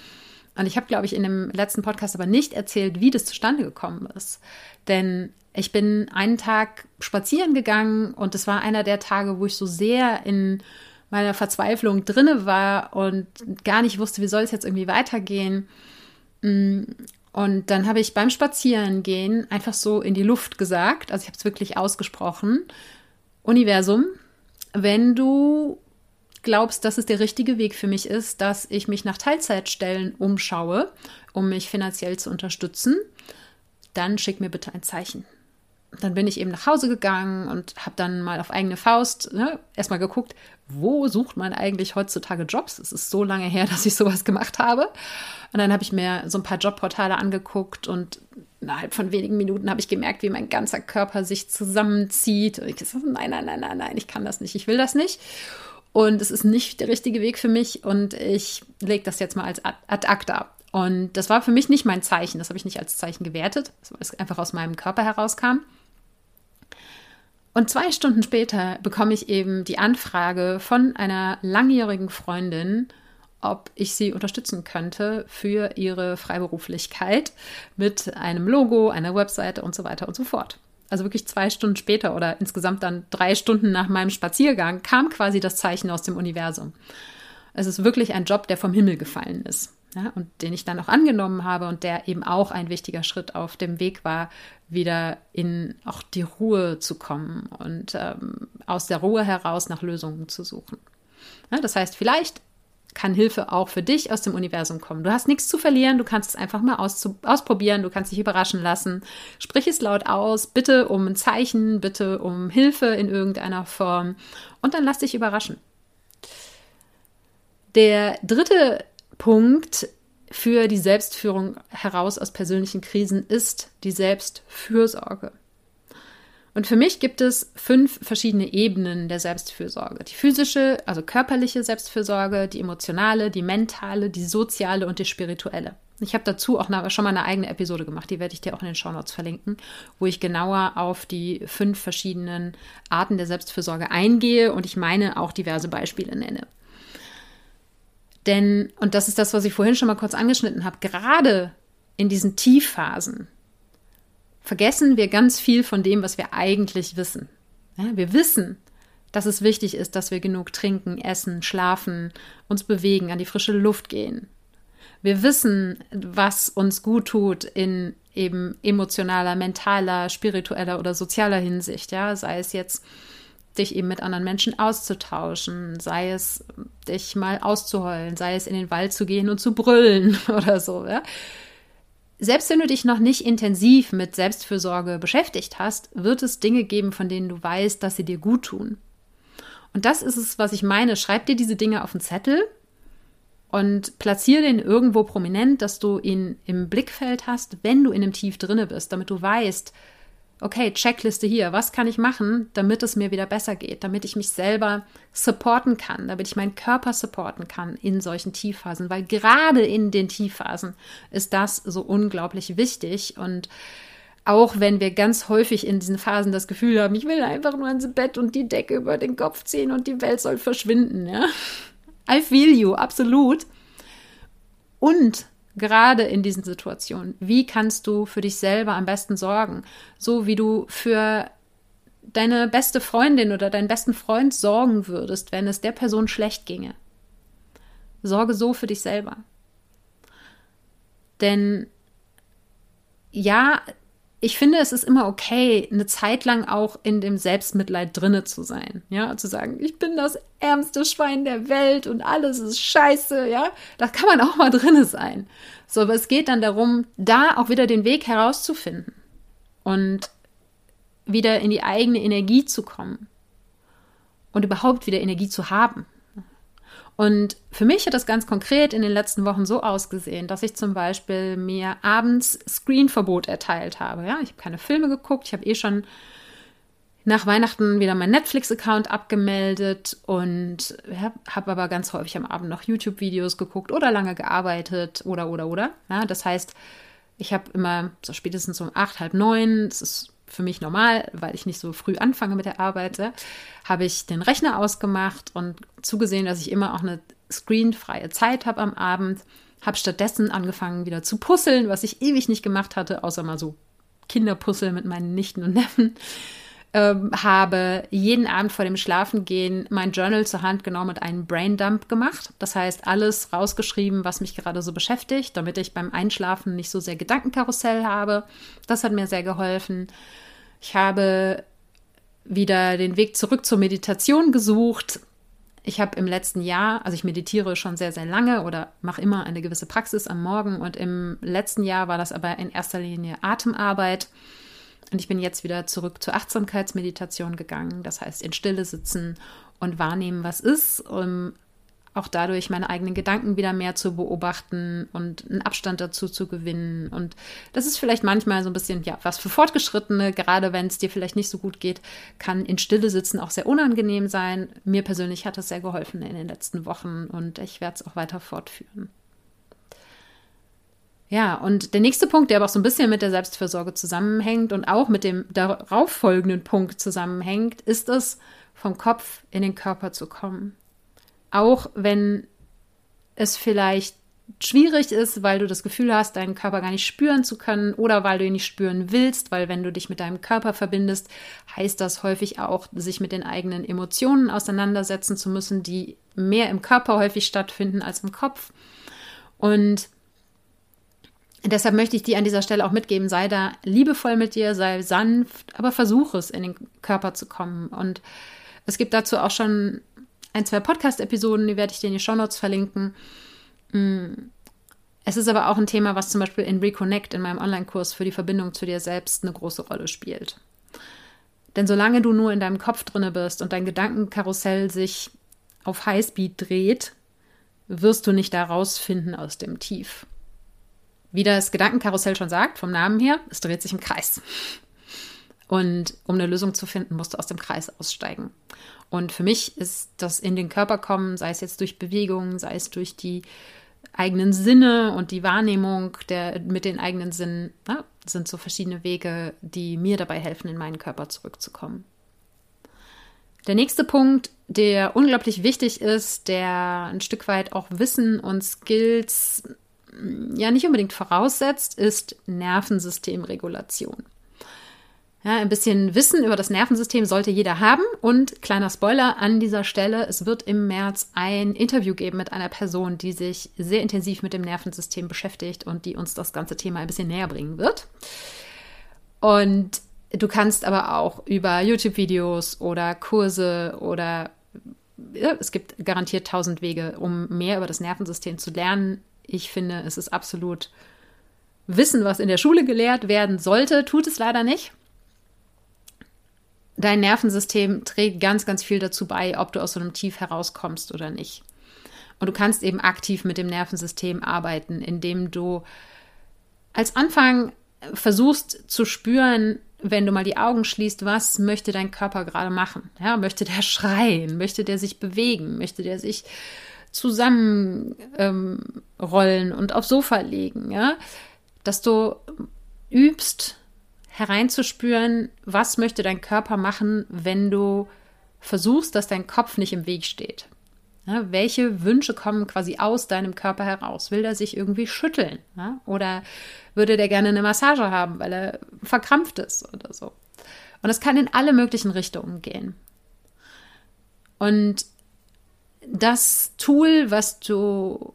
Und ich habe, glaube ich, in dem letzten Podcast aber nicht erzählt, wie das zustande gekommen ist. Denn ich bin einen Tag spazieren gegangen und es war einer der Tage, wo ich so sehr in meiner Verzweiflung drinne war und gar nicht wusste, wie soll es jetzt irgendwie weitergehen. Mm, und dann habe ich beim Spazierengehen einfach so in die Luft gesagt, also ich habe es wirklich ausgesprochen, Universum, wenn du glaubst, dass es der richtige Weg für mich ist, dass ich mich nach Teilzeitstellen umschaue, um mich finanziell zu unterstützen, dann schick mir bitte ein Zeichen dann bin ich eben nach Hause gegangen und habe dann mal auf eigene Faust ne, erstmal geguckt, wo sucht man eigentlich heutzutage Jobs? Es ist so lange her, *laughs* dass ich sowas gemacht habe. Und dann habe ich mir so ein paar Jobportale angeguckt und innerhalb von wenigen Minuten habe ich gemerkt, wie mein ganzer Körper sich zusammenzieht. Und ich gesagt, nein, nein, nein, nein, nein, ich kann das nicht, ich will das nicht. Und es ist nicht der richtige Weg für mich und ich lege das jetzt mal als ad acta. Und das war für mich nicht mein Zeichen, das habe ich nicht als Zeichen gewertet, weil es einfach aus meinem Körper herauskam. Und zwei Stunden später bekomme ich eben die Anfrage von einer langjährigen Freundin, ob ich sie unterstützen könnte für ihre Freiberuflichkeit mit einem Logo, einer Webseite und so weiter und so fort. Also wirklich zwei Stunden später oder insgesamt dann drei Stunden nach meinem Spaziergang kam quasi das Zeichen aus dem Universum. Es ist wirklich ein Job, der vom Himmel gefallen ist ja, und den ich dann auch angenommen habe und der eben auch ein wichtiger Schritt auf dem Weg war, wieder in auch die Ruhe zu kommen und ähm, aus der Ruhe heraus nach Lösungen zu suchen. Ja, das heißt, vielleicht kann Hilfe auch für dich aus dem Universum kommen. Du hast nichts zu verlieren, du kannst es einfach mal ausprobieren, du kannst dich überraschen lassen. Sprich es laut aus, bitte um ein Zeichen, bitte um Hilfe in irgendeiner Form und dann lass dich überraschen. Der dritte Punkt für die Selbstführung heraus aus persönlichen Krisen ist die Selbstfürsorge. Und für mich gibt es fünf verschiedene Ebenen der Selbstfürsorge. Die physische, also körperliche Selbstfürsorge, die emotionale, die mentale, die soziale und die spirituelle. Ich habe dazu auch schon mal eine eigene Episode gemacht, die werde ich dir auch in den Shownotes verlinken, wo ich genauer auf die fünf verschiedenen Arten der Selbstfürsorge eingehe und ich meine auch diverse Beispiele nenne. Denn, und das ist das, was ich vorhin schon mal kurz angeschnitten habe, gerade in diesen Tiefphasen vergessen wir ganz viel von dem, was wir eigentlich wissen. Ja, wir wissen, dass es wichtig ist, dass wir genug trinken, essen, schlafen, uns bewegen, an die frische Luft gehen. Wir wissen, was uns gut tut in eben emotionaler, mentaler, spiritueller oder sozialer Hinsicht, ja, sei es jetzt dich eben mit anderen Menschen auszutauschen, sei es dich mal auszuheulen, sei es in den Wald zu gehen und zu brüllen *laughs* oder so. Ja? Selbst wenn du dich noch nicht intensiv mit Selbstfürsorge beschäftigt hast, wird es Dinge geben, von denen du weißt, dass sie dir gut tun. Und das ist es, was ich meine. Schreib dir diese Dinge auf den Zettel und platziere den irgendwo prominent, dass du ihn im Blickfeld hast, wenn du in einem Tief drinne bist, damit du weißt, okay, Checkliste hier, was kann ich machen, damit es mir wieder besser geht, damit ich mich selber supporten kann, damit ich meinen Körper supporten kann in solchen Tiefphasen, weil gerade in den Tiefphasen ist das so unglaublich wichtig und auch wenn wir ganz häufig in diesen Phasen das Gefühl haben, ich will einfach nur ins Bett und die Decke über den Kopf ziehen und die Welt soll verschwinden, ja. I feel you, absolut. Und gerade in diesen Situationen? Wie kannst du für dich selber am besten sorgen? So wie du für deine beste Freundin oder deinen besten Freund sorgen würdest, wenn es der Person schlecht ginge. Sorge so für dich selber. Denn ja, ich finde, es ist immer okay, eine Zeit lang auch in dem Selbstmitleid drinne zu sein. Ja, zu sagen, ich bin das ärmste Schwein der Welt und alles ist scheiße. Ja, da kann man auch mal drinne sein. So, aber es geht dann darum, da auch wieder den Weg herauszufinden und wieder in die eigene Energie zu kommen und überhaupt wieder Energie zu haben. Und für mich hat das ganz konkret in den letzten Wochen so ausgesehen, dass ich zum Beispiel mir abends Screenverbot erteilt habe. Ja, ich habe keine Filme geguckt, ich habe eh schon nach Weihnachten wieder meinen Netflix-Account abgemeldet und habe aber ganz häufig am Abend noch YouTube-Videos geguckt oder lange gearbeitet oder oder oder. Ja, das heißt, ich habe immer so spätestens um acht, halb neun, das ist für mich normal, weil ich nicht so früh anfange mit der Arbeit, habe ich den Rechner ausgemacht und zugesehen, dass ich immer auch eine screenfreie Zeit habe am Abend. Habe stattdessen angefangen wieder zu puzzeln, was ich ewig nicht gemacht hatte, außer mal so Kinderpuzzle mit meinen Nichten und Neffen. Ähm, habe jeden Abend vor dem Schlafengehen mein Journal zur Hand genommen und einen Braindump gemacht. Das heißt, alles rausgeschrieben, was mich gerade so beschäftigt, damit ich beim Einschlafen nicht so sehr Gedankenkarussell habe. Das hat mir sehr geholfen. Ich habe wieder den Weg zurück zur Meditation gesucht. Ich habe im letzten Jahr, also ich meditiere schon sehr, sehr lange oder mache immer eine gewisse Praxis am Morgen und im letzten Jahr war das aber in erster Linie Atemarbeit. Und ich bin jetzt wieder zurück zur Achtsamkeitsmeditation gegangen, das heißt in Stille sitzen und wahrnehmen, was ist, um auch dadurch meine eigenen Gedanken wieder mehr zu beobachten und einen Abstand dazu zu gewinnen. Und das ist vielleicht manchmal so ein bisschen, ja, was für Fortgeschrittene, gerade wenn es dir vielleicht nicht so gut geht, kann in Stille sitzen auch sehr unangenehm sein. Mir persönlich hat es sehr geholfen in den letzten Wochen und ich werde es auch weiter fortführen. Ja, und der nächste Punkt, der aber auch so ein bisschen mit der Selbstfürsorge zusammenhängt und auch mit dem darauf folgenden Punkt zusammenhängt, ist es, vom Kopf in den Körper zu kommen. Auch wenn es vielleicht schwierig ist, weil du das Gefühl hast, deinen Körper gar nicht spüren zu können oder weil du ihn nicht spüren willst, weil wenn du dich mit deinem Körper verbindest, heißt das häufig auch, sich mit den eigenen Emotionen auseinandersetzen zu müssen, die mehr im Körper häufig stattfinden als im Kopf. Und deshalb möchte ich dir an dieser Stelle auch mitgeben, sei da liebevoll mit dir, sei sanft, aber versuche es in den Körper zu kommen. Und es gibt dazu auch schon ein, zwei Podcast-Episoden, die werde ich dir in die Shownotes verlinken. Mm. Es ist aber auch ein Thema, was zum Beispiel in Reconnect in meinem Online-Kurs für die Verbindung zu dir selbst eine große Rolle spielt. Denn solange du nur in deinem Kopf drinne bist und dein Gedankenkarussell sich auf Highspeed dreht, wirst du nicht da rausfinden aus dem Tief. Wie das Gedankenkarussell schon sagt, vom Namen her, es dreht sich im Kreis. Und um eine Lösung zu finden, musst du aus dem Kreis aussteigen. Und für mich ist das in den Körper kommen, sei es jetzt durch Bewegung, sei es durch die eigenen Sinne und die Wahrnehmung der, mit den eigenen Sinnen, na, sind so verschiedene Wege, die mir dabei helfen, in meinen Körper zurückzukommen. Der nächste Punkt, der unglaublich wichtig ist, der ein Stück weit auch Wissen und Skills ja nicht unbedingt voraussetzt, ist Nervensystemregulation. Ja, ein bisschen Wissen über das Nervensystem sollte jeder haben. Und kleiner Spoiler an dieser Stelle, es wird im März ein Interview geben mit einer Person, die sich sehr intensiv mit dem Nervensystem beschäftigt und die uns das ganze Thema ein bisschen näher bringen wird. Und du kannst aber auch über YouTube-Videos oder Kurse oder ja, es gibt garantiert tausend Wege, um mehr über das Nervensystem zu lernen. Ich finde, es ist absolut Wissen, was in der Schule gelehrt werden sollte, tut es leider nicht dein Nervensystem trägt ganz, ganz viel dazu bei, ob du aus so einem Tief herauskommst oder nicht. Und du kannst eben aktiv mit dem Nervensystem arbeiten, indem du als Anfang versuchst zu spüren, wenn du mal die Augen schließt, was möchte dein Körper gerade machen? Ja, möchte der *laughs* schreien? Möchte der sich bewegen? Möchte der sich zusammenrollen ähm, und aufs Sofa legen? Ja, dass du übst, hereinzuspüren, was möchte dein Körper machen, wenn du versuchst, dass dein Kopf nicht im Weg steht. Ja, welche Wünsche kommen quasi aus deinem Körper heraus? Will er sich irgendwie schütteln? Ja? Oder würde der gerne eine Massage haben, weil er verkrampft ist oder so? Und es kann in alle möglichen Richtungen gehen. Und das Tool, was du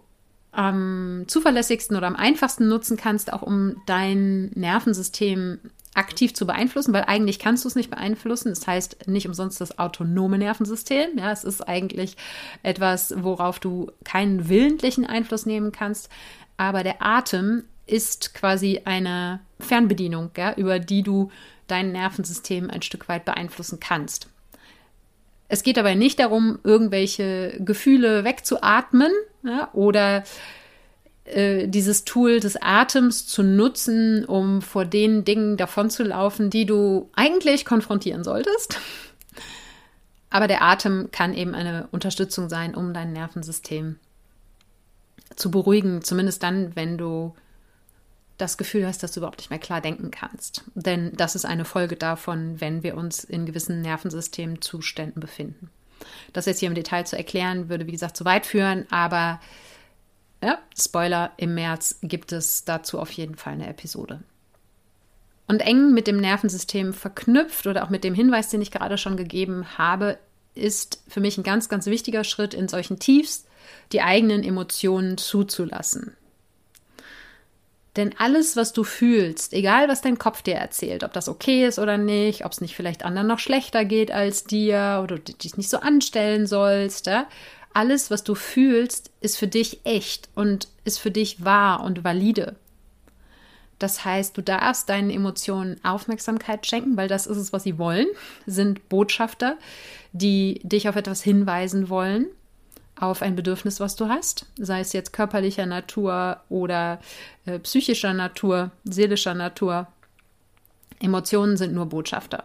am zuverlässigsten oder am einfachsten nutzen kannst, auch um dein Nervensystem aktiv zu beeinflussen, weil eigentlich kannst du es nicht beeinflussen. Das heißt nicht umsonst das autonome Nervensystem. Ja, es ist eigentlich etwas, worauf du keinen willentlichen Einfluss nehmen kannst. Aber der Atem ist quasi eine Fernbedienung, ja, über die du dein Nervensystem ein Stück weit beeinflussen kannst. Es geht dabei nicht darum, irgendwelche Gefühle wegzuatmen ja, oder äh, dieses Tool des Atems zu nutzen, um vor den Dingen davonzulaufen, die du eigentlich konfrontieren solltest. Aber der Atem kann eben eine Unterstützung sein, um dein Nervensystem zu beruhigen, zumindest dann, wenn du das Gefühl hast, dass du überhaupt nicht mehr klar denken kannst. Denn das ist eine Folge davon, wenn wir uns in gewissen Nervensystemzuständen befinden. Das jetzt hier im Detail zu erklären, würde wie gesagt zu weit führen, aber ja, Spoiler, im März gibt es dazu auf jeden Fall eine Episode. Und eng mit dem Nervensystem verknüpft oder auch mit dem Hinweis, den ich gerade schon gegeben habe, ist für mich ein ganz, ganz wichtiger Schritt in solchen Tiefs, die eigenen Emotionen zuzulassen. Denn alles, was du fühlst, egal was dein Kopf dir erzählt, ob das okay ist oder nicht, ob es nicht vielleicht anderen noch schlechter geht als dir oder du dich nicht so anstellen sollst, ja? alles, was du fühlst, ist für dich echt und ist für dich wahr und valide. Das heißt, du darfst deinen Emotionen Aufmerksamkeit schenken, weil das ist es, was sie wollen, sind Botschafter, die dich auf etwas hinweisen wollen auf ein Bedürfnis, was du hast, sei es jetzt körperlicher Natur oder äh, psychischer Natur, seelischer Natur. Emotionen sind nur Botschafter.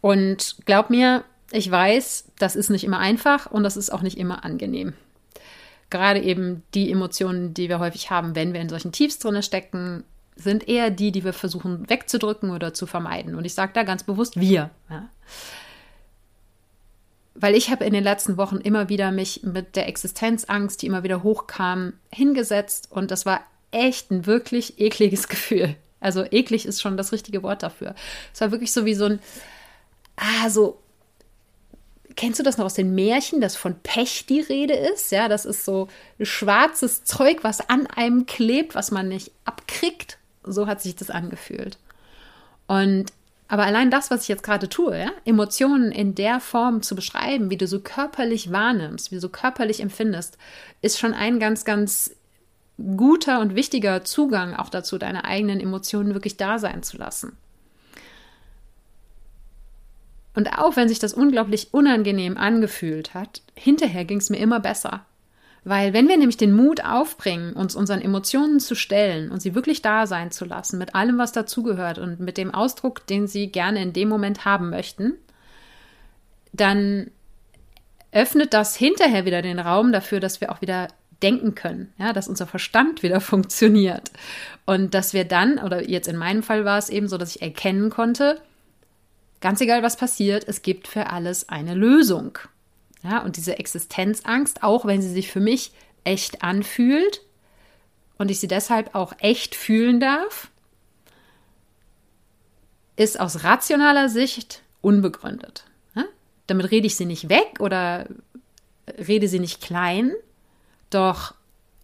Und glaub mir, ich weiß, das ist nicht immer einfach und das ist auch nicht immer angenehm. Gerade eben die Emotionen, die wir häufig haben, wenn wir in solchen Tiefs drinne stecken, sind eher die, die wir versuchen wegzudrücken oder zu vermeiden. Und ich sage da ganz bewusst wir. Ja weil ich habe in den letzten Wochen immer wieder mich mit der Existenzangst, die immer wieder hochkam, hingesetzt und das war echt ein wirklich ekliges *laughs* Gefühl. Also eklig ist schon das richtige Wort dafür. Es war wirklich so wie so ein, ah, so, kennst du das noch aus den Märchen, dass von Pech die Rede ist? Ja, das ist so schwarzes Zeug, was an einem klebt, was man nicht abkriegt. So hat sich das angefühlt. Und aber allein das, was ich jetzt gerade tue, ja, Emotionen in der Form zu beschreiben, wie du so körperlich wahrnimmst, wie du so körperlich empfindest, ist schon ein ganz, ganz guter und wichtiger Zugang auch dazu, deine eigenen Emotionen wirklich da sein zu lassen. Und auch wenn sich das unglaublich unangenehm angefühlt hat, hinterher ging es mir immer besser. Weil wenn wir nämlich den Mut aufbringen, uns unseren Emotionen zu stellen und sie wirklich da sein zu lassen, mit allem, was dazugehört und mit dem Ausdruck, den sie gerne in dem Moment haben möchten, dann öffnet das hinterher wieder den Raum dafür, dass wir auch wieder denken können, ja, dass unser Verstand wieder *laughs* funktioniert und dass wir dann, oder jetzt in meinem Fall war es eben so, dass ich erkennen konnte, ganz egal was passiert, es gibt für alles eine Lösung. Ja, und diese Existenzangst, auch wenn sie sich für mich echt anfühlt und ich sie deshalb auch echt fühlen darf, ist aus rationaler Sicht unbegründet. Ja? Damit rede ich sie nicht weg oder rede sie nicht klein, doch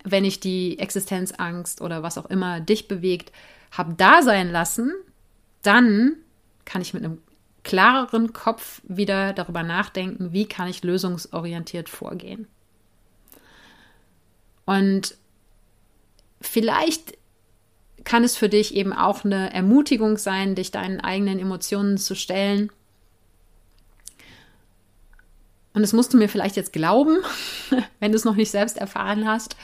wenn ich die Existenzangst oder was auch immer dich bewegt, habe da sein lassen, dann kann ich mit einem klareren Kopf wieder darüber nachdenken, wie kann ich lösungsorientiert vorgehen. Und vielleicht kann es für dich eben auch eine Ermutigung sein, dich deinen eigenen Emotionen zu stellen. Und das musst du mir vielleicht jetzt glauben, *laughs* wenn du es noch nicht selbst erfahren hast.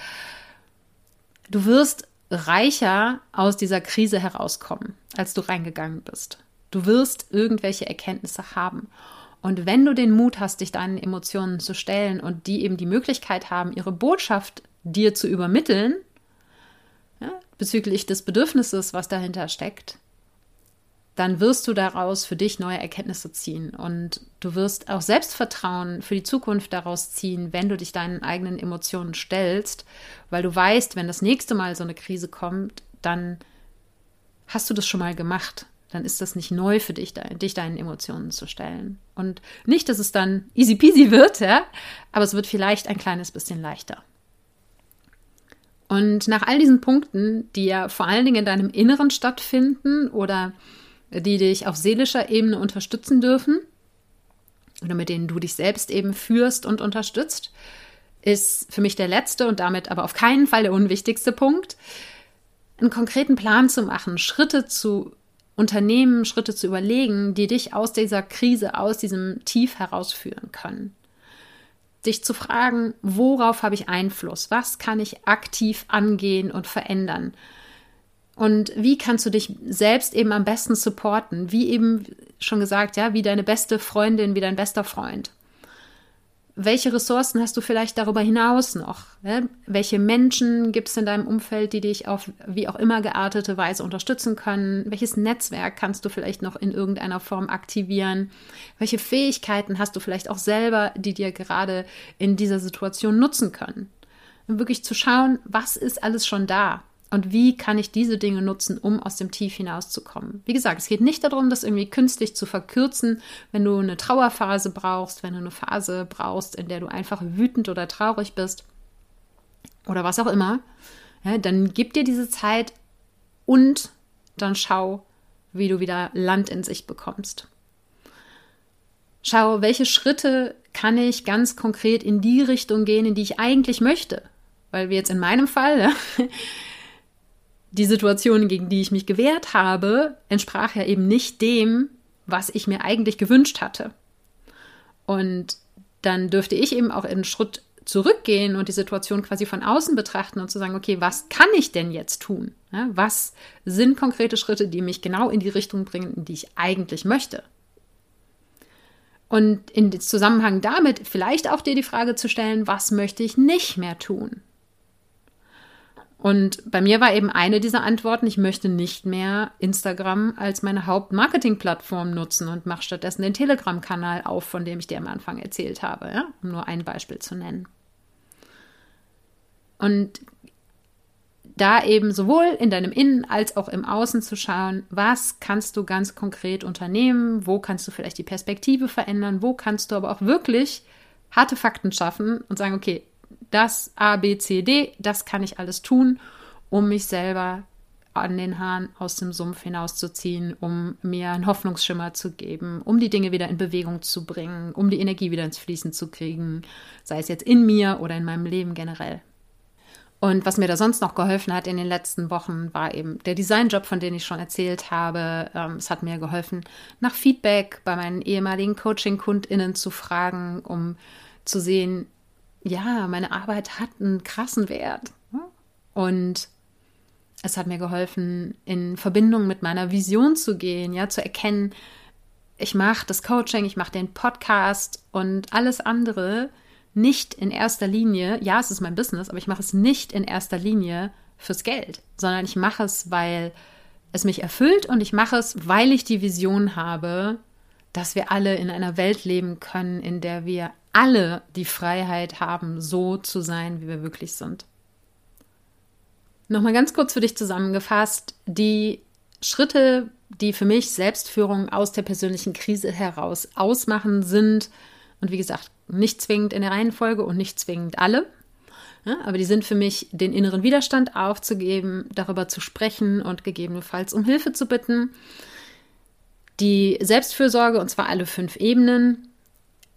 Du wirst reicher aus dieser Krise herauskommen, als du reingegangen bist. Du wirst irgendwelche Erkenntnisse haben. Und wenn du den Mut hast, dich deinen Emotionen zu stellen und die eben die Möglichkeit haben, ihre Botschaft dir zu übermitteln, ja, bezüglich des Bedürfnisses, was dahinter steckt, dann wirst du daraus für dich neue Erkenntnisse ziehen und du wirst auch Selbstvertrauen für die Zukunft daraus ziehen, wenn du dich deinen eigenen Emotionen stellst, weil du weißt, wenn das nächste Mal so eine Krise kommt, dann hast du das schon mal gemacht dann ist das nicht neu für dich, dich deinen Emotionen zu stellen. Und nicht, dass es dann easy peasy wird, ja, aber es wird vielleicht ein kleines bisschen leichter. Und nach all diesen Punkten, die ja vor allen Dingen in deinem Inneren stattfinden oder die dich auf seelischer Ebene unterstützen dürfen oder mit denen du dich selbst eben führst und unterstützt, ist für mich der letzte und damit aber auf keinen Fall der unwichtigste Punkt, einen konkreten Plan zu machen, Schritte zu unternehmen, Schritte zu überlegen, die dich aus dieser Krise, aus diesem Tief herausführen können. Dich zu fragen, worauf habe ich Einfluss? Was kann ich aktiv angehen und verändern? Und wie kannst du dich selbst eben am besten supporten? Wie eben schon gesagt, ja, wie deine beste Freundin, wie dein bester Freund welche Ressourcen hast du vielleicht darüber hinaus noch? Ne? Welche Menschen gibt es in deinem Umfeld, die dich auf wie auch immer geartete Weise unterstützen können? Welches Netzwerk kannst du vielleicht noch in irgendeiner Form aktivieren? Welche Fähigkeiten hast du vielleicht auch selber, die dir gerade in dieser Situation nutzen können? Und wirklich zu schauen, was ist alles schon da? Und wie kann ich diese Dinge nutzen, um aus dem Tief hinauszukommen. Wie gesagt, es geht nicht darum, das irgendwie künstlich zu verkürzen, wenn du eine Trauerphase brauchst, wenn du eine Phase brauchst, in der du einfach wütend oder traurig bist oder was auch immer. Ja, dann gib dir diese Zeit und dann schau, wie du wieder Land in sich bekommst. Schau, welche Schritte kann ich ganz konkret in die Richtung gehen, in die ich eigentlich möchte. Weil wir jetzt in meinem Fall, die Situation, gegen die ich mich gewehrt habe, entsprach ja eben nicht dem, was ich mir eigentlich gewünscht hatte. Und dann dürfte ich eben auch einen Schritt zurückgehen und die Situation quasi von außen betrachten und zu sagen, okay, was kann ich denn jetzt tun? Was sind konkrete Schritte, die mich genau in die Richtung bringen, in die ich eigentlich möchte? Und in Zusammenhang damit vielleicht auch dir die Frage zu stellen, was möchte ich nicht mehr tun? Und bei mir war eben eine dieser Antworten, ich möchte nicht mehr Instagram als meine Hauptmarketingplattform nutzen und mache stattdessen den Telegram-Kanal auf, von dem ich dir am Anfang erzählt habe, ja? um nur ein Beispiel zu nennen. Und da eben sowohl in deinem Innen als auch im Außen zu schauen, was kannst du ganz konkret unternehmen, wo kannst du vielleicht die Perspektive verändern, wo kannst du aber auch wirklich harte Fakten schaffen und sagen, okay, das A, B, C, D, das kann ich alles tun, um mich selber an den Haaren aus dem Sumpf hinauszuziehen, um mir einen Hoffnungsschimmer zu geben, um die Dinge wieder in Bewegung zu bringen, um die Energie wieder ins Fließen zu kriegen, sei es jetzt in mir oder in meinem Leben generell. Und was mir da sonst noch geholfen hat in den letzten Wochen, war eben der Designjob, von dem ich schon erzählt habe. Ähm, es hat mir geholfen, nach Feedback bei meinen ehemaligen Coaching-KundInnen zu fragen, um zu sehen, ja, meine Arbeit hat einen krassen Wert. Und es hat mir geholfen, in Verbindung mit meiner Vision zu gehen, ja, zu erkennen, ich mache das Coaching, ich mache den Podcast und alles andere nicht in erster Linie, ja, es ist mein Business, aber ich mache es nicht in erster Linie fürs Geld, sondern ich mache es, weil es mich erfüllt und ich mache es, weil ich die Vision habe, dass wir alle in einer Welt leben können, in der wir alle die Freiheit haben, so zu sein, wie wir wirklich sind. Nochmal ganz kurz für dich zusammengefasst, die Schritte, die für mich Selbstführung aus der persönlichen Krise heraus ausmachen, sind, und wie gesagt, nicht zwingend in der Reihenfolge und nicht zwingend alle, ja, aber die sind für mich, den inneren Widerstand aufzugeben, darüber zu sprechen und gegebenenfalls um Hilfe zu bitten. Die Selbstfürsorge, und zwar alle fünf Ebenen,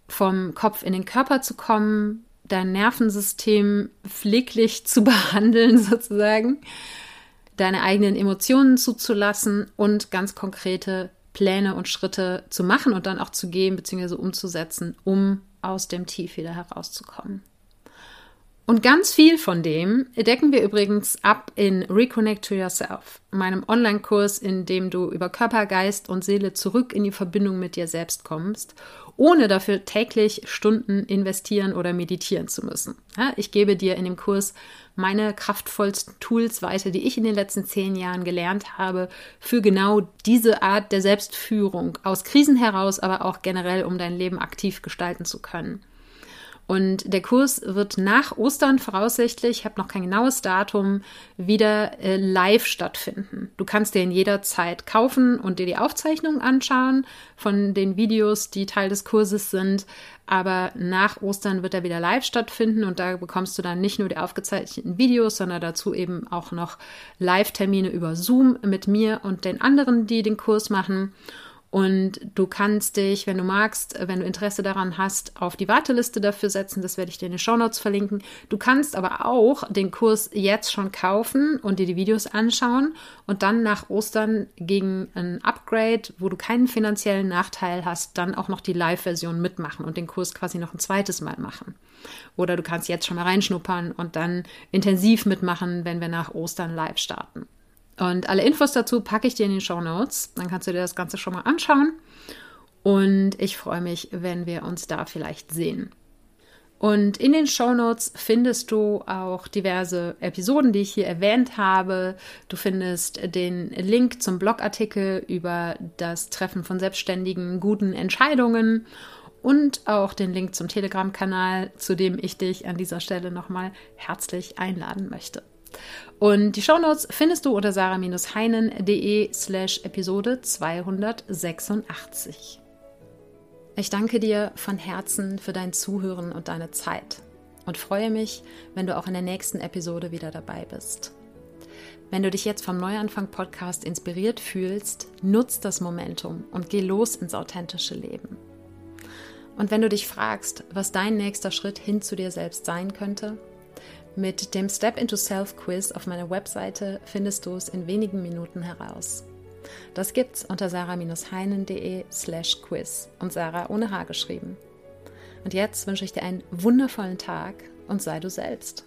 vom Kopf in den Körper zu kommen, dein Nervensystem pfleglich *laughs* zu behandeln sozusagen, deine eigenen Emotionen zuzulassen und ganz konkrete Pläne und Schritte zu machen und dann auch zu gehen bzw. umzusetzen, um aus dem Tief wieder herauszukommen. Und ganz viel von dem decken wir übrigens ab in Reconnect to Yourself, meinem Online-Kurs, in dem du über Körper, Geist und Seele zurück in die Verbindung mit dir selbst kommst, ohne dafür täglich Stunden investieren oder meditieren zu müssen. Ich gebe dir in dem Kurs meine kraftvollsten Tools weiter, die ich in den letzten zehn Jahren gelernt habe, für genau diese Art der Selbstführung aus Krisen heraus, aber auch generell, um dein Leben aktiv gestalten zu können. Und der Kurs wird nach Ostern voraussichtlich, ich habe noch kein genaues Datum, wieder äh, live stattfinden. Du kannst dir in jeder Zeit kaufen und dir die Aufzeichnungen anschauen von den Videos, die Teil des Kurses sind. Aber nach Ostern wird er wieder live stattfinden und da bekommst du dann nicht nur die aufgezeichneten Videos, sondern dazu eben auch noch Live-Termine über Zoom mit mir und den anderen, die den Kurs machen. Und du kannst dich, wenn du magst, wenn du Interesse daran hast, auf die Warteliste dafür setzen. Das werde ich dir in den Shownotes verlinken. Du kannst aber auch den Kurs jetzt schon kaufen und dir die Videos anschauen und dann nach Ostern gegen ein Upgrade, wo du keinen finanziellen Nachteil hast, dann auch noch die Live-Version mitmachen und den Kurs quasi noch ein zweites Mal machen. Oder du kannst jetzt schon mal reinschnuppern und dann intensiv mitmachen, wenn wir nach Ostern live starten. Und alle Infos dazu packe ich dir in die Show Notes. Dann kannst du dir das Ganze schon mal anschauen. Und ich freue mich, wenn wir uns da vielleicht sehen. Und in den Show Notes findest du auch diverse Episoden, die ich hier erwähnt habe. Du findest den Link zum Blogartikel über das Treffen von selbstständigen guten Entscheidungen und auch den Link zum Telegram-Kanal, zu dem ich dich an dieser Stelle nochmal herzlich einladen möchte. Und die Shownotes findest du unter sarah-heinen.de slash Episode 286. Ich danke dir von Herzen für dein Zuhören und deine Zeit und freue mich, wenn du auch in der nächsten Episode wieder dabei bist. Wenn du dich jetzt vom Neuanfang Podcast inspiriert fühlst, nutz das Momentum und geh los ins authentische Leben. Und wenn du dich fragst, was dein nächster Schritt hin zu dir selbst sein könnte, mit dem Step into Self Quiz auf meiner Webseite findest du es in wenigen Minuten heraus. Das gibt's unter sarah-heinen.de slash quiz und Sarah ohne H geschrieben. Und jetzt wünsche ich dir einen wundervollen Tag und sei du selbst.